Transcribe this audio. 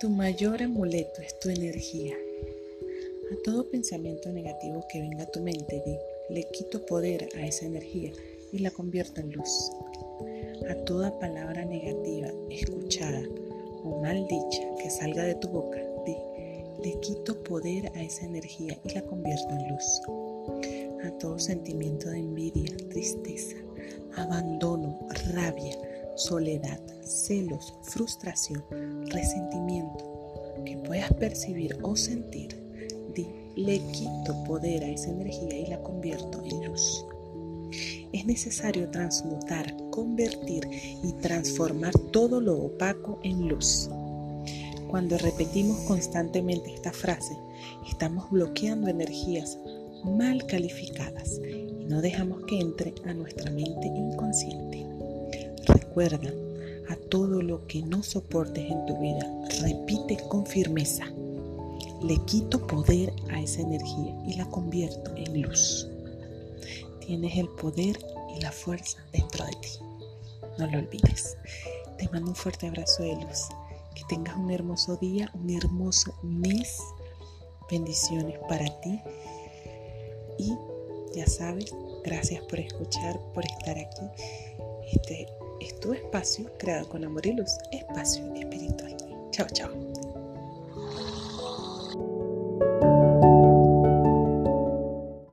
Tu mayor amuleto es tu energía. A todo pensamiento negativo que venga a tu mente, di, le quito poder a esa energía y la convierto en luz. A toda palabra negativa escuchada o mal dicha que salga de tu boca, di, le quito poder a esa energía y la convierto en luz. A todo sentimiento de envidia, tristeza, abandono, rabia, soledad, celos, frustración, resentimiento que puedas percibir o sentir, di, le quito poder a esa energía y la convierto en luz. Es necesario transmutar, convertir y transformar todo lo opaco en luz. Cuando repetimos constantemente esta frase, estamos bloqueando energías mal calificadas y no dejamos que entre a nuestra mente inconsciente. Recuerda, a todo lo que no soportes en tu vida, repite con firmeza. Le quito poder a esa energía y la convierto en luz. Tienes el poder y la fuerza dentro de ti. No lo olvides. Te mando un fuerte abrazo de luz. Que tengas un hermoso día, un hermoso mes. Bendiciones para ti. Y ya sabes, gracias por escuchar, por estar aquí. Este es tu espacio creado con amor y luz, espacio espiritual. Chao, chao.